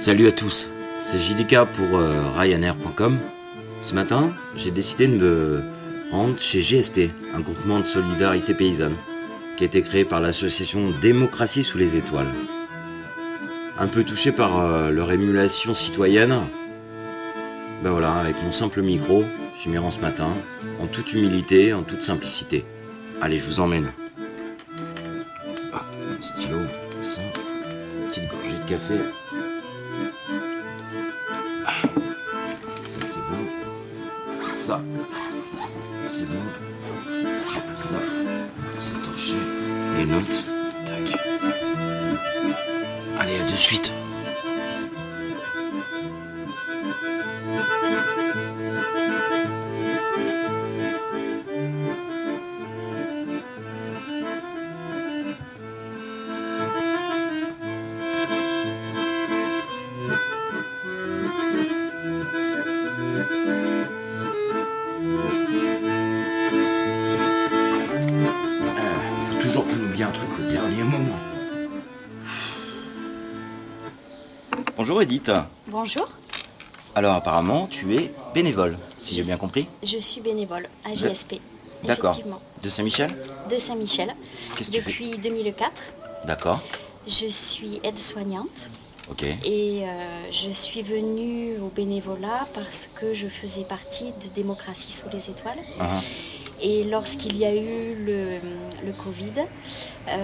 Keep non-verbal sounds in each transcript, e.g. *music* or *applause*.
Salut à tous, c'est JDK pour euh, Ryanair.com. Ce matin, j'ai décidé de me rendre chez GSP, un groupement de solidarité paysanne, qui a été créé par l'association Démocratie sous les étoiles. Un peu touché par euh, leur émulation citoyenne, ben voilà, avec mon simple micro, je m'y rends ce matin, en toute humilité, en toute simplicité. Allez, je vous emmène. Stylo, ça, petite gorgée de café. Ça c'est bon. Ça, c'est bon. Ça, c'est torché. Les notes, tac. Allez, à de suite. Bonjour Edith. Bonjour, Alors apparemment, tu es bénévole, si j'ai bien compris. je suis bénévole à GSP. D'accord. De Saint-Michel De Saint-Michel. Depuis 2004, D'accord. je suis aide-soignante Ok. et euh, je suis venue au bénévolat parce que je faisais partie de Démocratie sous les étoiles. Ah, Et lorsqu'il y a eu le, le Covid, euh,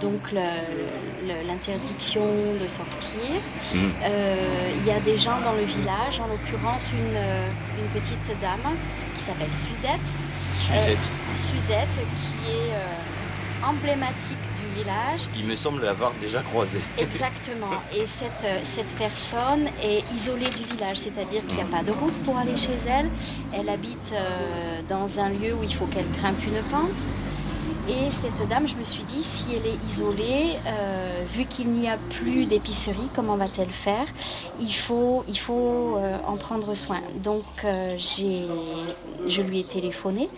donc l'interdiction de sortir, mhm. euh, il y a des gens dans le village, en l'occurrence une, euh, une petite dame qui s'appelle Suzette, Suzette. Suzette, qui est emblématique village. Il me semble l'avoir déjà croisé. *laughs* Exactement. Et cette, euh, cette personne est isolée du village, c'est-à-dire qu'il n'y a pas de route pour aller chez elle. Elle habite euh, dans un lieu où il faut qu'elle grimpe une pente. Et cette dame, je me suis dit, si elle est isolée, euh, vu qu'il n'y a plus d'épicerie, comment va-t-elle faire? Il faut, il faut euh, en prendre soin. Donc euh, je lui ai téléphoné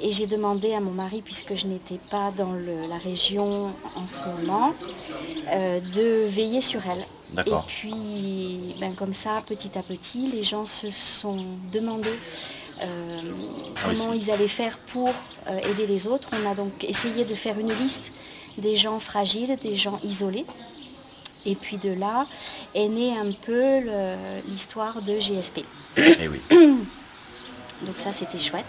et j'ai demandé à mon mari, puisque je n'étais pas dans le- la région en ce moment, de veiller sur elle. Et puis, ben, comme ça, petit à petit, les gens se sont demandé oui, comment c'est- ils allaient faire pour euh, aider les autres. On a donc essayé de faire une liste des gens fragiles, des gens isolés. Et puis de là est née un peu l'histoire de GSP. Eh oui. *coughs* Donc ça, c'était chouette.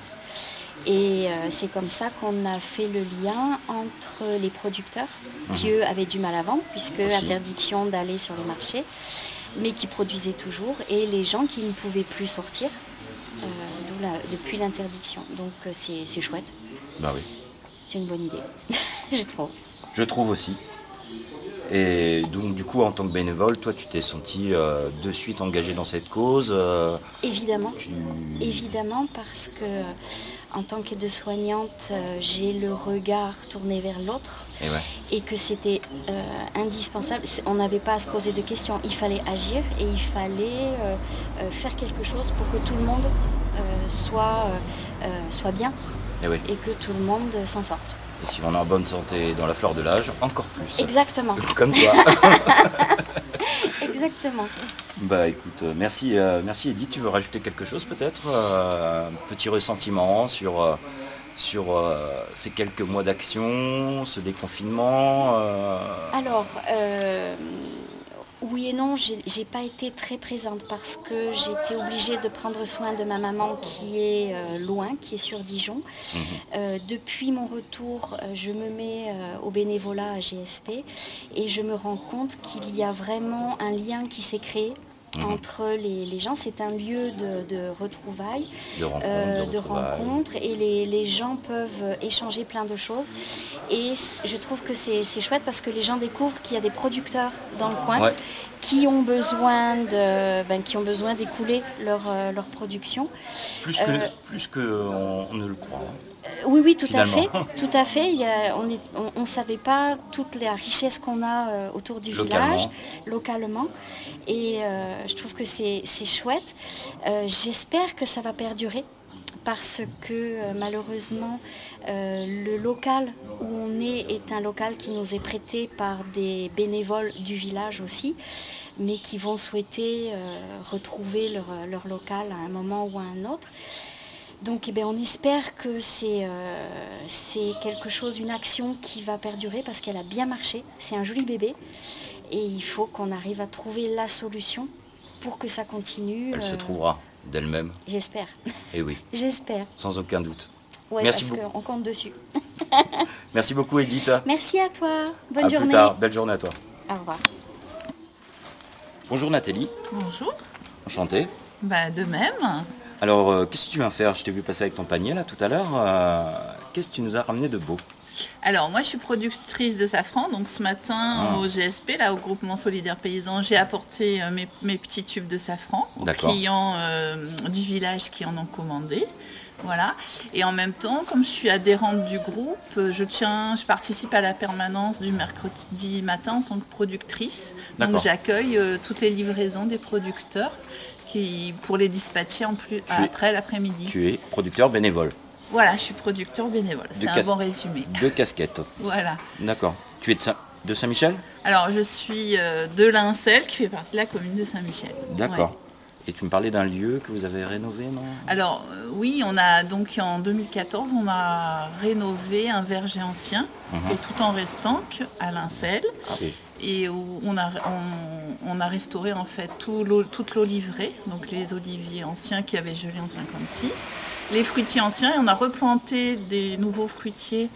Et euh, c'est comme ça qu'on a fait le lien entre les producteurs, qui eux avaient du mal à vendre, puisque Aussi. interdiction d'aller sur les marchés, mais qui produisaient toujours, et les gens qui ne pouvaient plus sortir, depuis l'interdiction. Donc euh, c'est c'est chouette, Bah oui. c'est une bonne idée, *laughs* je trouve. Je trouve aussi. Et donc du coup, en tant que bénévole, toi, tu t'es senti euh, de suite engagé dans cette cause. euh, Évidemment. tu... Évidemment, parce que en tant qu'aide-soignante, euh, j'ai le regard tourné vers l'autre. Et ouais. et que c'était indispensable. On n'avait pas à se poser de questions. Il fallait agir et il fallait faire quelque chose pour que tout le monde soit, euh, euh, soit bien Et oui. et que tout le monde s'en sorte. Et si on est en bonne santé dans la fleur de l'âge, encore plus. Exactement, *laughs* Comme toi. *laughs* exactement. bah écoute, euh, merci, merci Edith. Tu veux rajouter quelque chose peut-être Un petit ressentiment sur, sur euh, ces quelques mois d'action, ce déconfinement euh, Alors, euh, oui et non, j'ai pas été très présente parce que j'étais obligée de prendre soin de ma maman qui est euh, loin, qui est sur Dijon. mhm. Euh, depuis mon retour, euh, je me mets euh, au bénévolat à GSP et je me rends compte qu'il y a vraiment un lien qui s'est créé Mhm. entre les, les gens. C'est un lieu de, de retrouvailles, de rencontres, euh, de de retrouvailles. rencontres et les, les gens peuvent échanger plein de choses. Et je trouve que c'est c'est chouette parce que les gens découvrent qu'il y a des producteurs dans le coin Ouais. Qui ont besoin de, ben, qui ont besoin d'écouler leur, euh, leur production. Plus que, Euh, plus que on, on ne le croit. hein. Euh, Oui, oui, tout Finalement. à fait, *laughs* tout à fait. Il y a- on ne on, on savait pas toute la richesse qu'on a autour du Localement. village, localement. Et euh, je trouve que c'est c'est chouette. Euh, J'espère que ça va perdurer parce que euh, malheureusement le local où on est est un local qui nous est prêté par des bénévoles du village aussi, mais qui vont souhaiter retrouver leur, leur, local à un moment ou à un autre. Donc eh bien, on espère que c'est quelque chose, une action qui va perdurer parce qu'elle a bien marché. C'est un joli bébé et il faut qu'on arrive à trouver la solution pour que ça continue. Elle se trouvera d'elle-même. J'espère. Et eh oui. J'espère. Sans aucun doute. Oui, Merci parce qu'on compte dessus. *laughs* Merci beaucoup Edith. Merci à toi. Bonne à journée. Plus tard. Belle journée à toi. Au revoir. Bonjour Nathalie. Bonjour. Enchanté. Bah, de même. Alors, euh, qu'est-ce que tu viens faire? Je t'ai vu passer avec ton panier là tout à l'heure. Euh, qu'est-ce que tu nous as ramené de beau? Alors moi je suis productrice de safran, donc ce matin ah. au GSP, là au groupement solidaire paysan, j'ai apporté euh, mes, petits tubes de safran aux clients euh, du village qui en ont commandé. Voilà. Et en même temps, comme je suis adhérente du groupe, euh, je tiens, je participe à la permanence du mercredi matin en tant que productrice. Donc j'accueille toutes les livraisons des producteurs qui, pour les dispatcher en plus, après l'après-midi. Tu es producteur bénévole voilà, je suis producteur bénévole. C'est un bon résumé. Deux casquettes. *laughs* voilà. D'accord. Tu es de, Saint de Saint-Michel? Alors, je suis euh, de Lincel, qui fait partie de la commune de Saint-Michel. D'accord. Et tu me parlais d'un lieu que vous avez rénové, non? Alors, euh, oui, on a donc en 2014, on a rénové un verger ancien, et mhm. tout en restant à Lincel. Ah et où on a, on, a restauré en fait tout toute l'olivrée, donc les oliviers anciens qui avaient gelé en 56 les fruitiers anciens et on a replanté des nouveaux fruitiers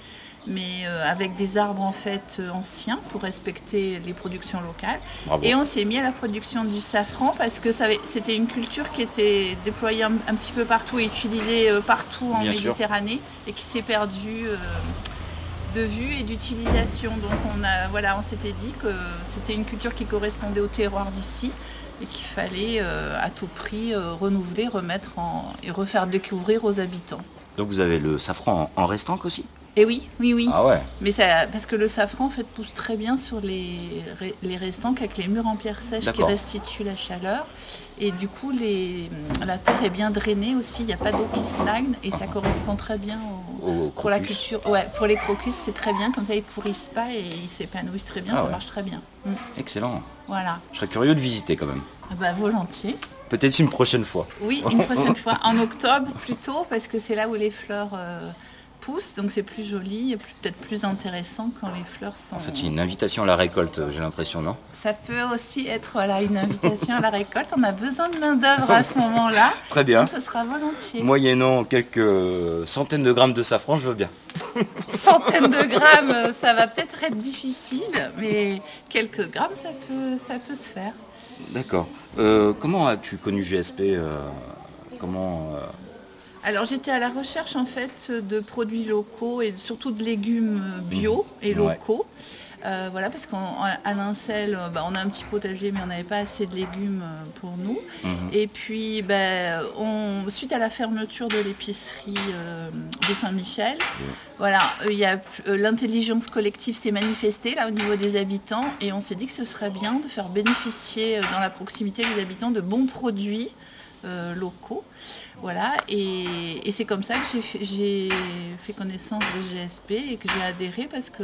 mais euh, avec des arbres en fait euh, anciens pour respecter les productions locales. Et on s'est mis à la production du safran parce que c'était une culture qui était déployée un, petit peu partout et utilisée euh, partout en Méditerranée et qui s'est perdue de vue et d'utilisation. Donc on a voilà, on s'était dit que c'était une culture qui correspondait au terroir d'ici et qu'il fallait euh, à tout prix euh, renouveler, remettre en, et refaire découvrir aux habitants. Donc vous avez le safran en, restant aussi? Et oui, oui, oui. Ah ouais. Mais ça, parce que le safran en fait pousse très bien sur les, les restants avec les murs en pierre sèche qui restituent la chaleur. Et du coup, les, la terre est bien drainée aussi. Il n'y a pas d'eau qui stagne et ça correspond très bien pour la culture. Ouais, pour les crocus, c'est très bien. Comme ça, ils pourrissent pas et ils s'épanouissent très bien. Ah ça marche très bien. Mm. Excellent. Voilà. Je serais curieux de visiter quand même. Ah bah, volontiers. Peut-être une prochaine fois. Oui, une prochaine *laughs* fois. En octobre plutôt, parce que c'est là où les fleurs. Euh, donc c'est plus joli et peut-être plus intéressant quand les fleurs sont... En fait, une invitation à la récolte, j'ai l'impression, non? Ça peut aussi être voilà, une invitation à la récolte. On a besoin de main-d'œuvre à ce *laughs* moment-là. Très bien. Donc ce sera volontiers. Moyennant quelques centaines de grammes de safran, je veux bien. *laughs* centaines de grammes, ça va peut-être être difficile, mais quelques grammes, ça peut, ça peut se faire. D'accord. Euh, comment as-tu connu GSP euh, Comment euh, alors j'étais à la recherche en fait de produits locaux et surtout de légumes bio mmh. et locaux. Euh, voilà, parce qu'à Lincel, euh, bah, on a un petit potager, mais on n'avait pas assez de légumes euh, pour nous. Mmh. Et puis, bah, suite à la fermeture de l'épicerie de Saint-Michel, mmh. voilà, l'intelligence collective s'est manifestée là au niveau des habitants, et on s'est dit que ce serait bien de faire bénéficier dans la proximité des habitants de bons produits locaux. Voilà, et, c'est comme ça que j'ai fait, connaissance de GSP et que j'ai adhéré parce que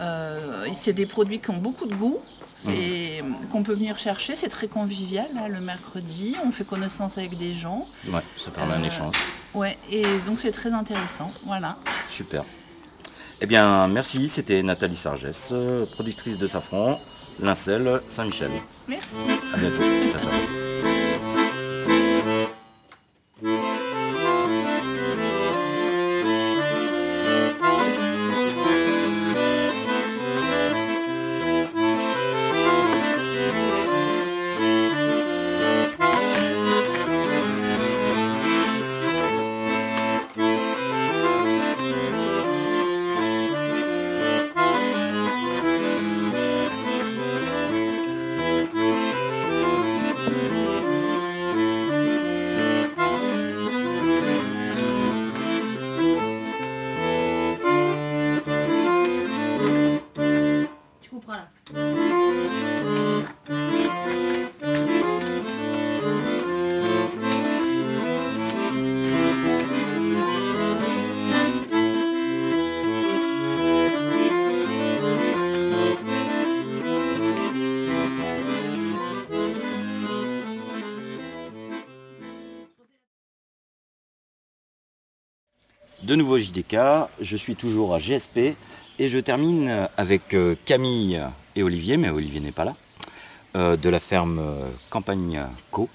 euh, c'est des produits qui ont beaucoup de goût et mmh. qu'on peut venir chercher. C'est très convivial le mercredi. On fait connaissance avec des gens. Ouais, ça permet un euh, échange. Ouais, et donc c'est très intéressant. Voilà. Super. Eh bien, merci. C'était Nathalie Sargès, productrice de Safran, Lincel, Saint-Michel. Merci. À bientôt. De nouveau JDK, je suis toujours à GSP et je termine avec euh, Camille et Olivier, mais Olivier n'est pas là, euh, de la ferme euh, Campagne Co.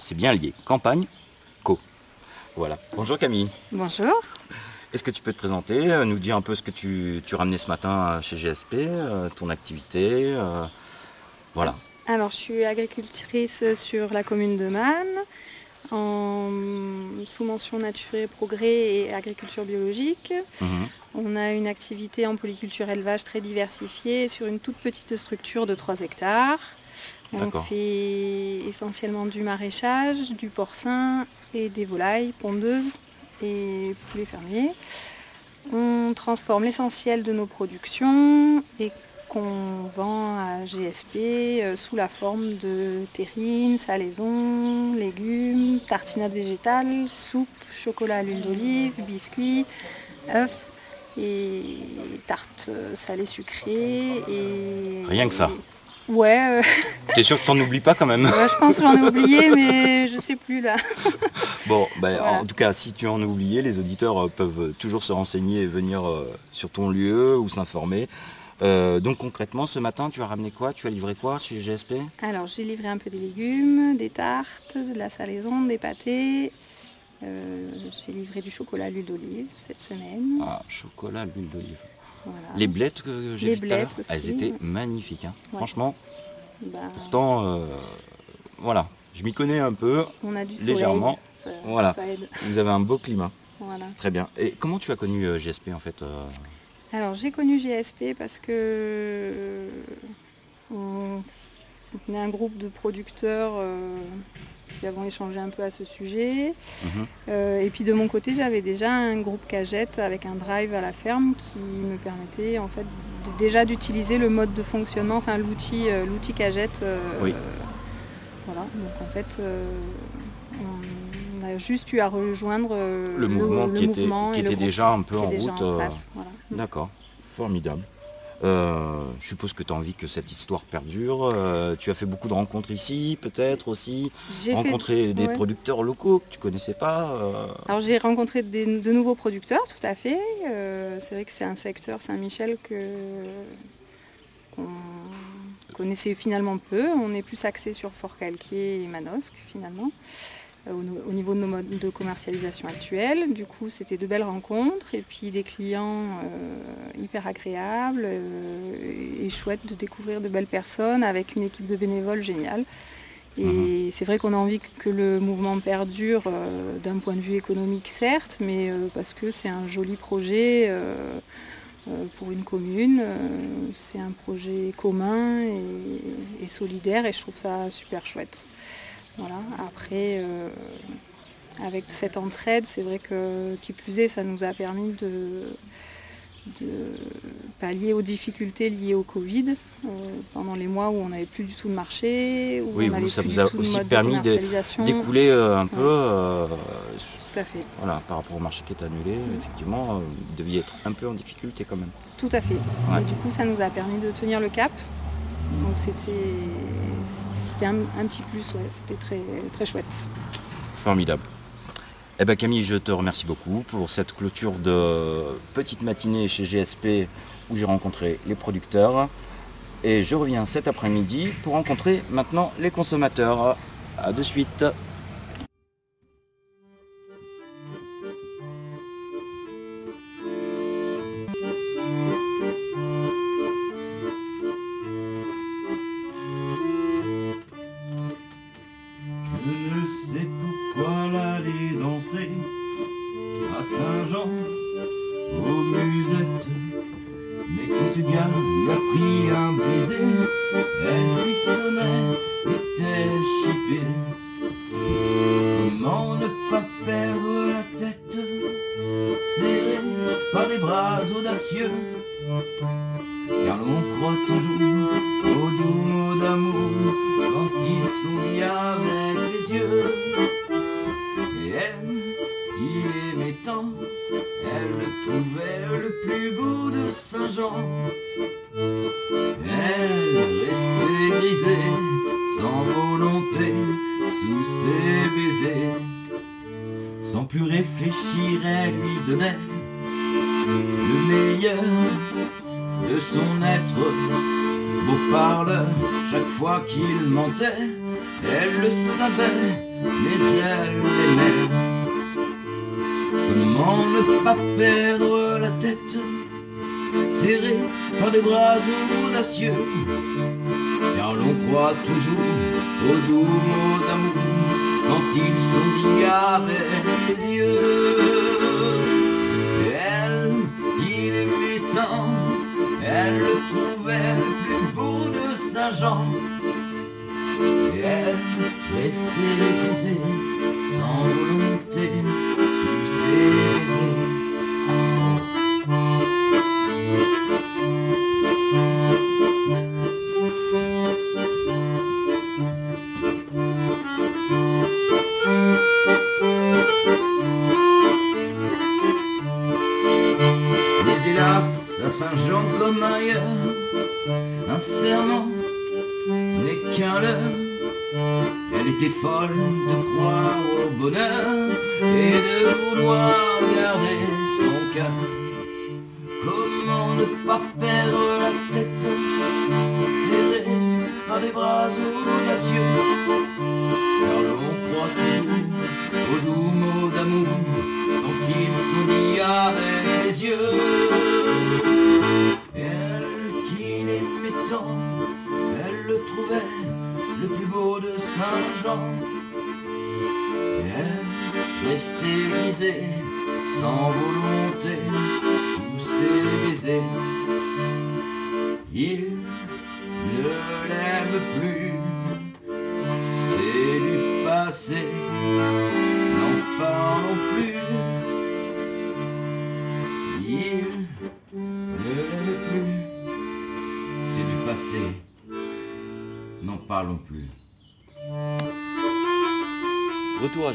C'est bien lié, Campagne Co. Voilà. Bonjour Camille. Bonjour. Est-ce que tu peux te présenter, nous dire un peu ce que tu, tu ramenais ce matin chez GSP, ton activité Voilà. Alors, je suis agricultrice sur la commune de Man en sous-mention nature et progrès et agriculture biologique. Mhm. On a une activité en polyculture élevage très diversifiée sur une toute petite structure de 3 hectares. On fait essentiellement du maraîchage, du porcin et des volailles pondeuses et poulets fermiers. On transforme l'essentiel de nos productions et qu'on vend à GSP euh, sous la forme de terrines, salaisons, légumes, tartinades végétales, soupe, chocolat à l'huile d'olive, biscuits, œufs et tartes euh, salées sucrées. Et... Rien que ça. Ouais. Euh, *laughs* T'es sûr que t'en oublies pas quand même? Je pense que j'en ai oublié, mais je sais plus là. *laughs* bon, ben, en tout cas, si tu en as oublié, les auditeurs peuvent toujours se renseigner et venir sur ton lieu ou s'informer. Euh, donc concrètement, ce matin, tu as ramené quoi? Tu as livré quoi chez GSP Alors j'ai livré un peu des légumes, des tartes, de la salaison, des pâtés. Euh, j'ai livré du chocolat à l'huile d'olive cette semaine. Ah, chocolat à l'huile d'olive. Les blettes que j'ai vues tout à l'heure, elles étaient magnifiques. Hein. Franchement, bah, pourtant, euh, voilà, je m'y connais un peu, on a du légèrement. voilà. Ça aide. Vous avez un beau climat. Voilà. Très bien. Et comment tu as connu GSP en fait alors j'ai connu GSP parce que on, est un groupe de producteurs euh, qui avons échangé un peu à ce sujet. Mhm. Euh, et puis de mon côté, j'avais déjà un groupe cagette avec un drive à la ferme qui me permettait en fait déjà d'utiliser le mode de fonctionnement, enfin l'outil euh, l'outil cagette. Voilà, donc en fait on a juste eu à rejoindre le mouvement, qui, était, déjà un peu en route. D'accord, formidable. Euh, je suppose que tu as envie que cette histoire perdure. Euh, tu as fait beaucoup de rencontres ici, peut-être aussi. Rencontré des producteurs locaux que tu connaissais pas. Euh. Alors j'ai rencontré de nouveaux producteurs, tout à fait. c'est vrai que c'est un secteur Saint-Michel que qu'on connaissait finalement peu. On est plus axé sur Fort-Calquier et Manosque finalement. Euh, au, niveau de nos modes de commercialisation actuels. Du coup, c'était de belles rencontres et puis des clients euh, hyper agréables euh, et chouettes de découvrir de belles personnes avec une équipe de bénévoles géniale. Et mhm. c'est vrai qu'on a envie que le mouvement perdure d'un point de vue économique, certes, mais parce que c'est un joli projet pour une commune. c'est un projet commun et, solidaire et je trouve ça super chouette. Voilà. Après, euh, avec cette entraide, c'est vrai que qui plus est, ça nous a permis de, pallier aux difficultés liées au Covid euh, pendant les mois où on n'avait plus du tout de marché, où oui, on ça vous a aussi permis d'écouler euh, un peu. tout à fait. Voilà, par rapport au marché qui est annulé, effectivement, vous deviez être un peu en difficulté quand même. Tout à fait. du coup, ça nous a permis de tenir le cap. Donc c'était un, un, petit plus, ouais, c'était très, très chouette. Formidable. Eh ben Camille, je te remercie beaucoup pour cette clôture de petite matinée chez GSP où j'ai rencontré les producteurs. Et je reviens cet après-midi pour rencontrer maintenant les consommateurs. A de suite. On croit toujours aux doux mots d'amour quand ils sont avec les yeux. Et elle, qui aimait tant, elle trouvait le plus beau de Saint-Jean. Elle restait grisée, sans volonté, sous ses baisers. Sans plus réfléchir, elle lui donnait le meilleur être. Beau parleur, chaque fois qu'il mentait, elle le savait, mais elle l'aimait. Comment ne pas perdre la tête, serré par des bras audacieux, car l'on croit toujours aux doux mots d'amour quand ils sont dits avec les yeux. Elle le trouvait le plus beau de Saint-Jean. Et elle restait brisée, brisée, sans volonté, sous ses baisers. Il ne l'aime plus,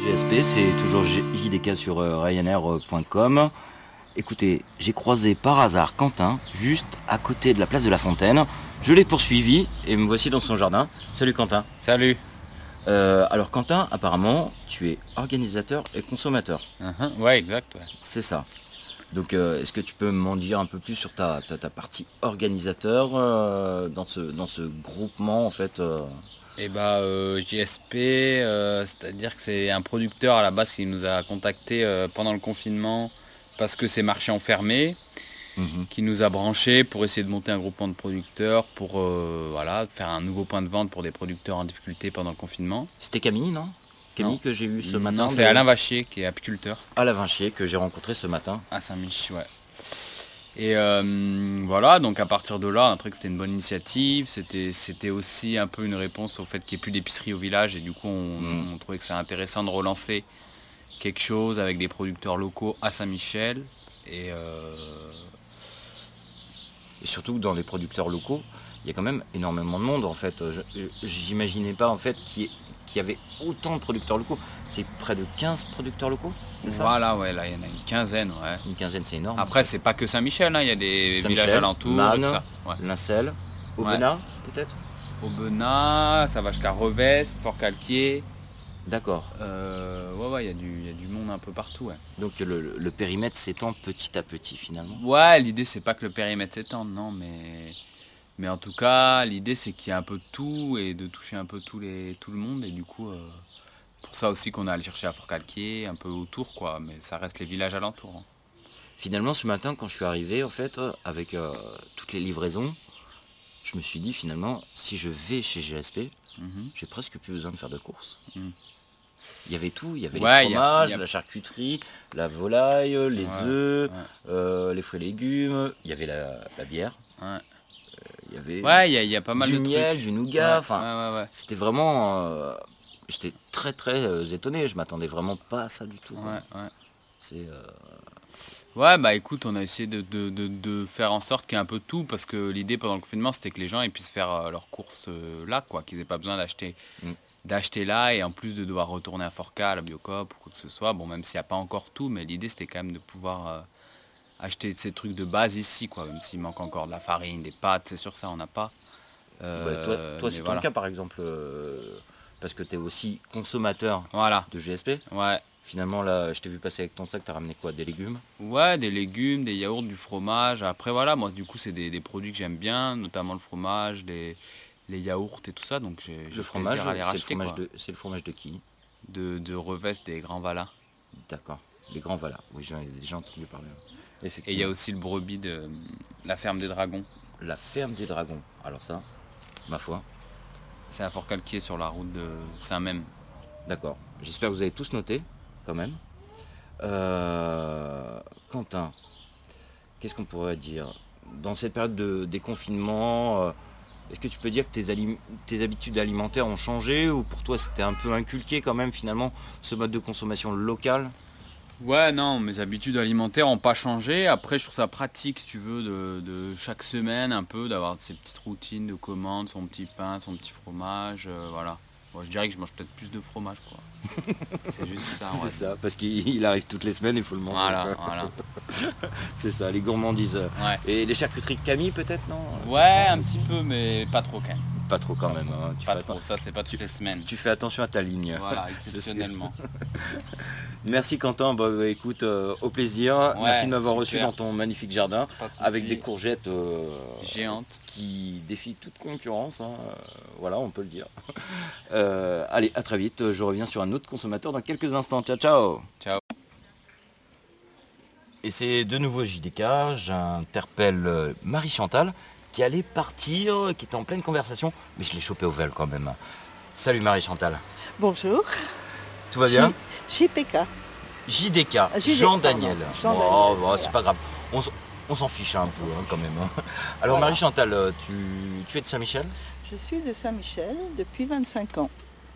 GSP, c'est toujours JDK sur euh, Ryanair.com. Écoutez, j'ai croisé par hasard Quentin, juste à côté de la place de la Fontaine. Je l'ai poursuivi et me voici dans son jardin. Salut Quentin. Salut. Euh, alors Quentin, apparemment, tu es organisateur et consommateur. Uh-huh. ouais, exact. C'est ça. Donc euh, est-ce que tu peux m'en dire un peu plus sur ta, partie organisateur euh, dans, ce, dans ce groupement en fait euh Eh bah JSP, c'est-à-dire que c'est un producteur à la base qui nous a contacté pendant le confinement parce que c'est marché enfermé, mhm. qui nous a branché pour essayer de monter un groupement de producteurs pour voilà, faire un nouveau point de vente pour des producteurs en difficulté pendant le confinement. C'était Camille, non? Camille que j'ai eu ce matin. c'est Alain Vachier qui est apiculteur. Alain Vachier que j'ai rencontré ce matin. À Saint-Mich, ouais. Et euh, voilà, donc à partir de là, un truc c'était une bonne initiative. C'était aussi un peu une réponse au fait qu'il n'y ait plus d'épicerie au village. Et du coup, mm. on, trouvait que c'est intéressant de relancer quelque chose avec des producteurs locaux à Saint-Michel. Et, euh, et surtout dans les producteurs locaux, il y a quand même énormément de monde en fait. J'imaginais pas en fait qu'il y ait qu'il y avait autant de producteurs locaux. C'est près de 15 producteurs locaux, c'est ça? Voilà, ouais, là il y en a une quinzaine, ouais. Une quinzaine, c'est énorme. Après, c'est pas que Saint-Michel, hein, il y a des villages alentours. Man, Lincel, Aubenas, peut-être? Aubenas, ça va jusqu'à Revest, Fort-Calquier. D'accord. Euh, ouais, ouais, il y, a du monde un peu partout. Ouais. Donc le, le périmètre s'étend petit à petit finalement? Ouais, l'idée c'est pas que le périmètre s'étende, non, mais mais en tout cas, l'idée c'est qu'il y a un peu de tout et de toucher un peu tous les, tout le monde. Et du coup, euh, pour ça aussi qu'on a allé chercher à Fort-Calquier, un peu autour, quoi. Mais ça reste les villages alentours. Hein. Finalement, ce matin, quand je suis arrivé, en fait, euh, avec euh, toutes les livraisons, je me suis dit finalement, si je vais chez GSP, mhm. j'ai presque plus besoin de faire de courses. Mhm. Il y avait tout, il y avait les fromages, la charcuterie, la volaille, les œufs, les fruits et légumes, il y avait la, la bière il y avait ouais, il y, a pas mal du de miel, du nougat. Enfin, c'était vraiment. Euh, j'étais très très euh, étonné. Je m'attendais vraiment pas à ça du tout. C'est. Euh, ouais, bah écoute, on a essayé de, faire en sorte qu'il y ait un peu de tout, parce que l'idée pendant le confinement, c'était que les gens ils puissent faire leurs courses là, quoi, qu'ils n'aient pas besoin d'acheter mm. d'acheter là, et en plus de devoir retourner à Forca, à la Biocop, ou quoi que ce soit. Bon, même s'il n'y a pas encore tout, mais l'idée c'était quand même de pouvoir acheter ces trucs de base ici, quoi, même s'il manque encore de la farine, des pâtes, c'est sûr ça, on n'a pas. Euh, toi, c'est ton cas par exemple, euh, parce que tu es aussi consommateur voilà. de GSP. Ouais. Finalement, là, je t'ai vu passer avec ton sac, tu as ramené quoi Des légumes? Ouais, des légumes, des yaourts, du fromage. Après, voilà, moi, du coup, c'est des, produits que j'aime bien, notamment le fromage, les, les yaourts et tout ça. Donc, j'ai Le fromage, c'est le fromage, de, le fromage de qui? De, de Revest des Grands Valas. D'accord, les Grands Valas. Oui, j'ai déjà entendu parler. Et il y a aussi le brebis de la ferme des dragons. La ferme des dragons. Alors ça, ma foi. C'est à Fort-Calquier sur la route de Saint-Même. D'accord. J'espère que vous avez tous noté quand même. Euh, Quentin, qu'est-ce qu'on pourrait dire? Dans cette période de déconfinement, euh, est-ce que tu peux dire que tes, tes, habitudes alimentaires ont changé? Ou pour toi c'était un peu inculqué quand même finalement ce mode de consommation local? Ouais, non, mes habitudes alimentaires n'ont pas changé. Après, je trouve ça pratique, si tu veux, de, chaque semaine un peu, d'avoir ces petites routines de commandes, son petit pain, son petit fromage, euh, voilà. Moi, je dirais que je mange peut-être plus de fromage, quoi. *laughs* c'est juste ça. C'est ça, parce qu'il arrive toutes les semaines, il faut le manger. Voilà, voilà. *laughs* c'est ça, les gourmandises. Et les charcuteries de Camille, peut-être, non? Ouais, un petit peu, mais pas trop quand même. Pas trop quand même. Hein. pas trop, ça c'est pas toutes les semaines. Tu fais attention à ta ligne. Voilà, *laughs* exceptionnellement. *laughs* Merci Quentin, bah, bah, écoute, euh, au plaisir. Merci de m'avoir reçu dans ton magnifique jardin avec des courgettes euh, géantes qui défient toute concurrence. Hein. Euh, voilà, on peut le dire. *laughs* allez, à très vite. Je reviens sur un autre consommateur dans quelques instants. Ciao, ciao. Ciao. Et c'est de nouveau JDK. J'interpelle Marie Chantal qui allait partir, qui était en pleine conversation, mais je l'ai chopé au vol quand même. Salut Marie-Chantal. Bonjour. Tout va bien JPK. JDK, Jean-Daniel. oh, oh c'est pas grave. On, s'en fiche un peu hein, quand même. Hein. Alors Marie-Chantal, euh, tu, es de Saint-Michel? Je suis de Saint-Michel depuis 25 ans.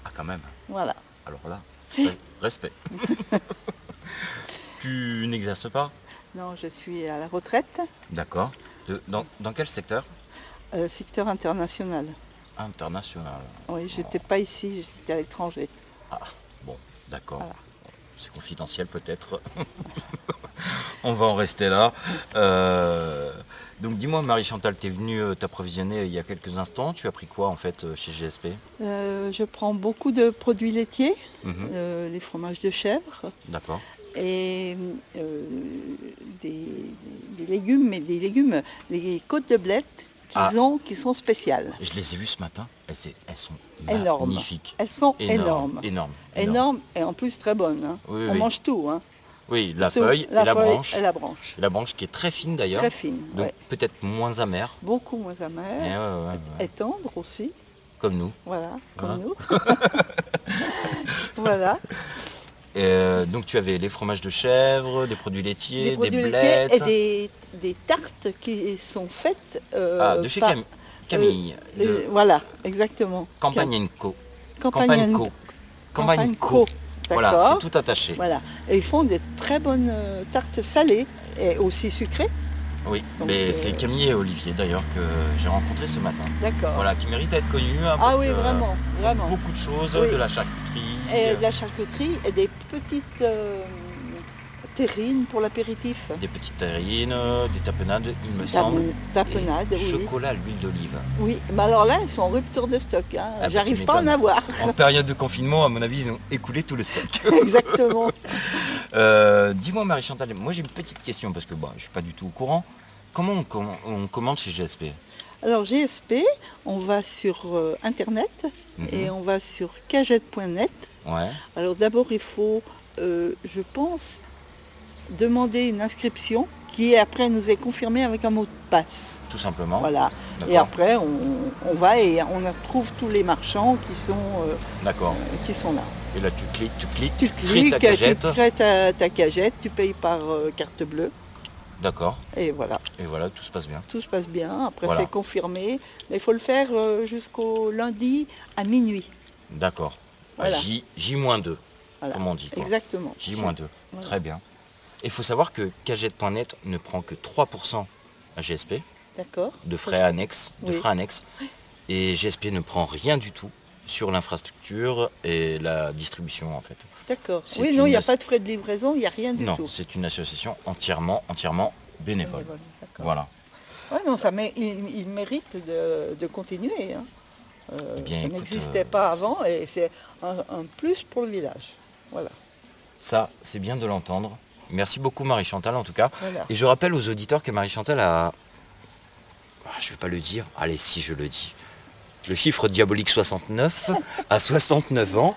Ah quand même Voilà. Alors là, *laughs* respect. *laughs* tu n'exerces pas? Non, je suis à la retraite. D'accord dans, quel secteur euh, Secteur international. International. Oui, j'étais pas ici, j'étais à l'étranger. Ah, bon, d'accord. C'est confidentiel peut-être. *laughs* On va en rester là. Euh, donc dis-moi Marie-Chantal, tu es venue euh, t'approvisionner il y a quelques instants. Tu as pris quoi en fait chez GSP Je prends beaucoup de produits laitiers, mhm. les fromages de chèvre. D'accord et euh, des, légumes, mais des légumes, les côtes de blettes qu'ils ah. ont, qui sont spéciales. Je les ai vues ce matin, elles, sont énormes. magnifiques. Elles sont énormes. Énormes. Énormes, et en plus très bonnes. Hein. On mange tout. Hein. Oui, la feuille la et, la branche. et la branche. la branche qui est très fine d'ailleurs. Très fine. Donc peut-être moins amère. Beaucoup moins amère. et tendre aussi. Comme nous. Voilà, comme nous. *laughs* *laughs* voilà. Euh, donc tu avais les fromages de chèvre, des produits laitiers, des, blettes. et des, tartes qui sont faites euh, ah, de chez Camille. Euh, voilà, exactement. Campagnenco. Campagnenco. Campagnenco. Voilà, c'est tout attaché. Voilà. Et ils font des très bonnes tartes salées et aussi sucrées. Oui, mais c'est Camille et Olivier d'ailleurs que j'ai rencontré ce matin. D'accord. Voilà, qui méritent d'être connus. Hein, ah oui, vraiment, vraiment. Beaucoup de choses, de la charcuterie, et de la charcuterie et des petites euh, terrines pour l'apéritif. Des petites terrines, euh, des tapenades, il me semble. Tapenades, oui. Chocolat à l'huile d'olive. Oui, mais alors là, ils sont en rupture de stock. Hein. Ah, bah, J'arrive pas à en avoir. En période de confinement, à mon avis, ils ont écoulé tout le stock. *laughs* Exactement. *laughs* Euh, dis-moi, Marie-Chantal, moi j'ai une petite question parce que bon, je ne suis pas du tout au courant. Comment on commande chez GSP alors GSP, on va sur euh, Internet mhm. et on va sur cagette.net. Alors d'abord, il faut, euh, je pense, demander une inscription qui après nous est confirmée avec un mot de passe. Tout simplement. Voilà. Et après, on, va et on trouve tous les marchands qui sont, euh, qui sont là. Et là, tu cliques, tu cliques, tu, cliques, ta cagette. Tu crées ta, cagette, tu payes par carte bleue. D'accord. Et voilà. Et voilà, tout se passe bien. Tout se passe bien. Après, c'est confirmé. Mais il faut le faire euh, jusqu'au lundi à minuit. D'accord. J, J-2, comme on dit. Exactement. J-2. Très bien. Il faut savoir que Cagette.net ne prend que 3% à GSP. D'accord. De frais annexes. De frais annexes. Et GSP ne prend rien du tout sur l'infrastructure et la distribution en fait. D'accord. Oui, non, il n'y a pas de frais de livraison, il n'y a rien du tout. Non, c'est une association entièrement, entièrement bénévole. voilà. Ouais, non, ça, mais il, mérite de, continuer. Hein. Euh, eh ça n'existait euh, pas avant et c'est un, plus pour le village. Voilà. Ça, c'est bien de l'entendre. Merci beaucoup Marie-Chantal en tout cas. Et je rappelle aux auditeurs que Marie-Chantal a... Ah, je ne vais pas le dire. Allez, si je le dis. Le chiffre diabolique 69 à 69 ans.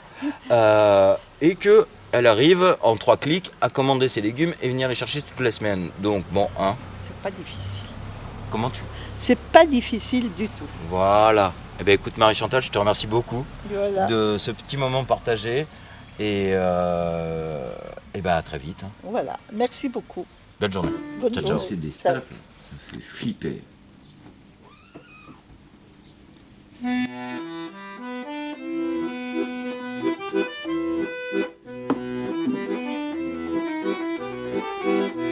Euh, et que elle arrive en trois clics à commander ses légumes et venir les chercher toutes les semaines. Donc bon, hein. C'est pas difficile. Comment tu C'est pas difficile du tout. Voilà. Eh bien écoute Marie-Chantal, je te remercie beaucoup de ce petit moment partagé. Et, euh, et ben à très vite. Hein. Voilà, merci beaucoup. Belle journée. Bonne journée. C'est des stats, ça fait flipper. thank you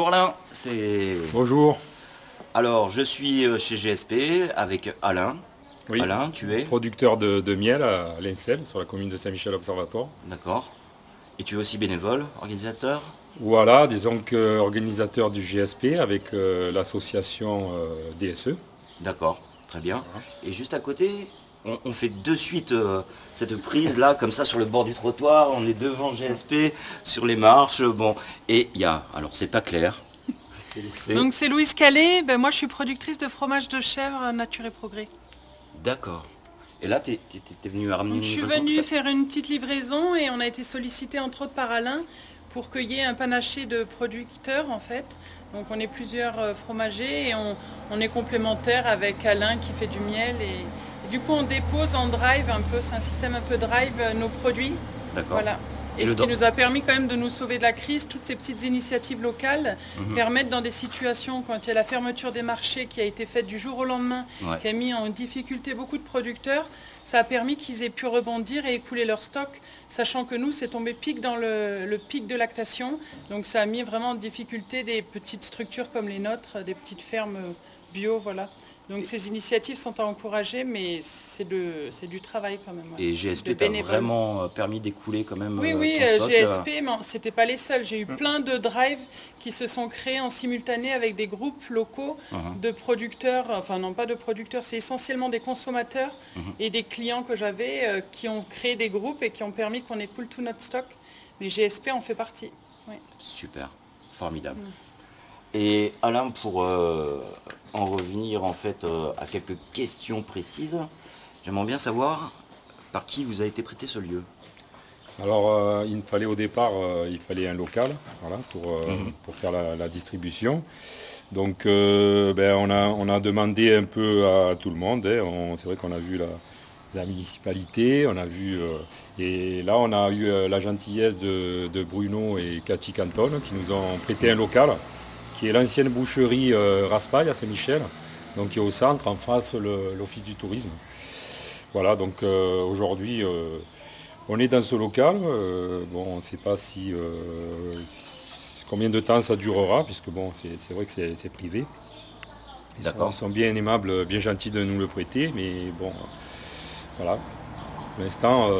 Bonjour Alain, c'est... Bonjour. Alors, je suis euh, chez GSP avec Alain. Oui. Alain, tu es Producteur de, miel à l'ENSEL, sur la commune de Saint-Michel Observatoire. D'accord. Et tu es aussi bénévole, organisateur? Voilà, disons que organisateur du GSP avec euh, l'association euh, DSE. D'accord, très bien. Et juste à côté, on, fait de suite euh, cette prise là, comme ça sur le bord du trottoir, on est devant GSP, sur les marches, bon, et il y a, alors c'est pas clair. Donc c'est Louise Calais, ben, moi je suis productrice de fromage de chèvre Nature et Progrès. D'accord. Et là, tu es, venu ramener une Je suis venue faire une petite livraison et on a été sollicité entre autres par Alain pour cueillir un panaché de producteurs en fait. Donc on est plusieurs euh, fromagers et on, on est complémentaire avec Alain qui fait du miel et, du coup, on dépose en drive un peu, c'est un système un peu drive, euh, nos produits. D'accord. Voilà. Et, ce qui nous a permis quand même de nous sauver de la crise, toutes ces petites initiatives locales mhm. permettent dans des situations, quand il y a la fermeture des marchés qui a été faite du jour au lendemain, qui a mis en difficulté beaucoup de producteurs, ça a permis qu'ils aient pu rebondir et écouler leur stock, sachant que nous, c'est tombé pic dans le, le, pic de lactation. Donc ça a mis vraiment en difficulté des petites structures comme les nôtres, des petites fermes bio, voilà. Donc ces initiatives sont à encourager, mais c'est du travail quand même. Et GSP t'a vraiment euh, permis d'écouler quand même Oui, euh, oui, euh, GSP, mais c'était pas les seuls. J'ai eu mm. plein de drives qui se sont créés en simultané avec des groupes locaux uh-huh. de producteurs, enfin non pas de producteurs, c'est essentiellement des consommateurs uh-huh. et des clients que j'avais qui ont créé des groupes et qui ont permis qu'on écoule tout notre stock. Mais GSP en fait partie. Super, formidable. Et Alain, pour euh, en revenir en fait euh, à quelques questions précises, j'aimerais bien savoir par qui vous a été prêté ce lieu. Alors, euh, il fallait au départ, il fallait un local pour, mhm. pour faire la, distribution. Donc, ben, on, a, on, a, demandé un peu à tout le monde. Hein. C'est vrai qu'on a vu la, municipalité, on a vu. et là, on a eu la gentillesse de, de, Bruno et Cathy Canton qui nous ont prêté un local qui est l'ancienne boucherie euh, Raspail à Saint-Michel, donc qui est au centre, en face l'office du tourisme. Voilà, donc euh, aujourd'hui, euh, on est dans ce local. bon, on ne sait pas si combien de temps ça durera, puisque bon, c'est vrai que c'est privé. Ils sont, sont, bien aimables, bien gentils de nous le prêter, mais bon, voilà. Pour l'instant,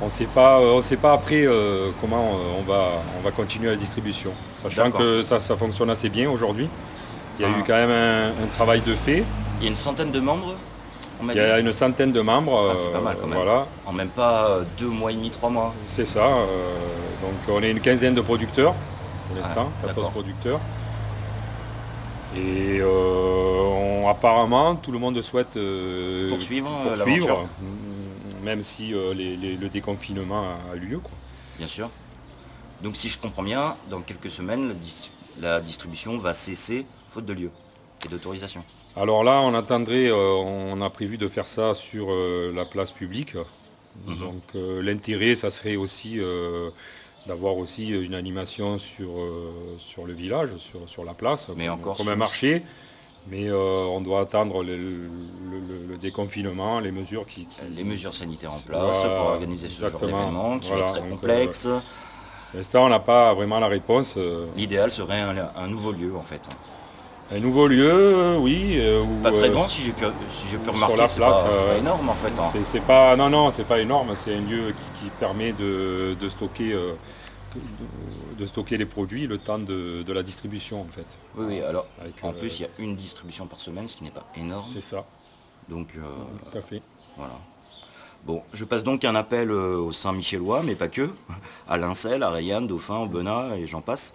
on ne sait pas, on sait pas après euh, comment euh, on, va, on va continuer la distribution. Sachant que ça, fonctionne assez bien aujourd'hui. Il y a eu ah. quand même un, travail de fait. Il y a une centaine de membres Il y a une centaine de membres. Ah, c'est pas mal quand même. Voilà. En même pas deux mois et demi, trois mois. C'est ça. donc on est une quinzaine de producteurs pour l'instant, 14 producteurs. Et apparemment, tout le monde souhaite poursuivre, poursuivre même si le déconfinement a, lieu. Bien sûr. Donc si je comprends bien, dans quelques semaines, la, distribution va cesser faute de lieu et d'autorisation. Alors là, on attendrait, euh, on a prévu de faire ça sur euh, la place publique. Mhm. Donc euh, l'intérêt, ça serait aussi d'avoir aussi une animation sur, sur le village, sur, la place, Mais comme, encore comme un marché. Mais on doit attendre le, déconfinement, les mesures qui, Les mesures sanitaires en place pour organiser ce genre d'événement qui est très complexe. l'instant, on n'a pas vraiment la réponse. L'idéal serait un nouveau lieu en fait. Un nouveau lieu, euh, oui. Euh, pas très euh, grand, si j'ai pu, si remarquer, c'est pas, énorme en fait. Hein. C'est pas, non, non, c'est pas énorme. C'est un lieu qui, permet de, stocker, de, stocker les produits le temps de, la distribution en fait. Oui, oui. Alors, en plus, il y a une distribution par semaine, ce qui n'est pas énorme. C'est ça. Donc, tout à fait. Voilà. Bon, je passe donc un appel aux Saint-Michellois, mais pas que, *laughs* à Lincel, à Rayanne, Dauphin, au Benat, et j'en passe.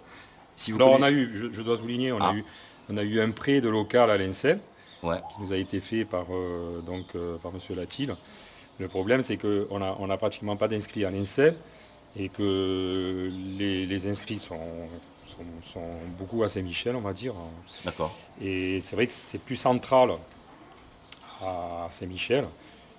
Si vous Alors on a eu, je, dois souligner, on a ah. eu on a eu un prêt de local à l'INSEE qui nous a été fait par, euh, donc, euh, par M. Latil. Le problème, c'est qu'on n'a on a pratiquement pas d'inscrits à l'INSEE et que les, inscrits sont, sont, beaucoup à Saint-Michel, on va dire. D'accord. Et c'est vrai que c'est plus central à Saint-Michel.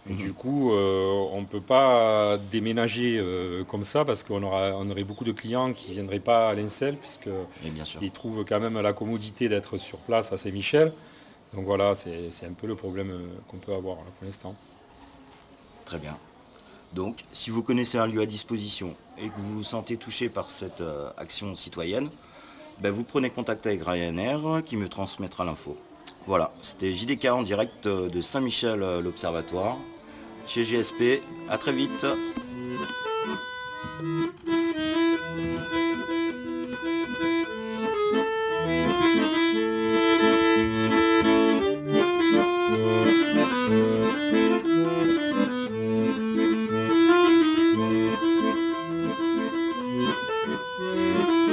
Mhm. Du coup, euh, on ne peut pas déménager euh, comme ça parce qu'on on aurait beaucoup de clients qui ne viendraient pas à l'Incel puisqu'ils trouvent quand même la commodité d'être sur place à Saint-Michel. Donc voilà, c'est un peu le problème euh, qu'on peut avoir pour l'instant. Très bien. Donc, si vous connaissez un lieu à disposition et que vous vous sentez touché par cette action citoyenne, ben, vous prenez contact avec Ryanair qui me transmettra l'info. Voilà, c'était JDK en direct de Saint-Michel, l'Observatoire chez GSP. À très vite. Música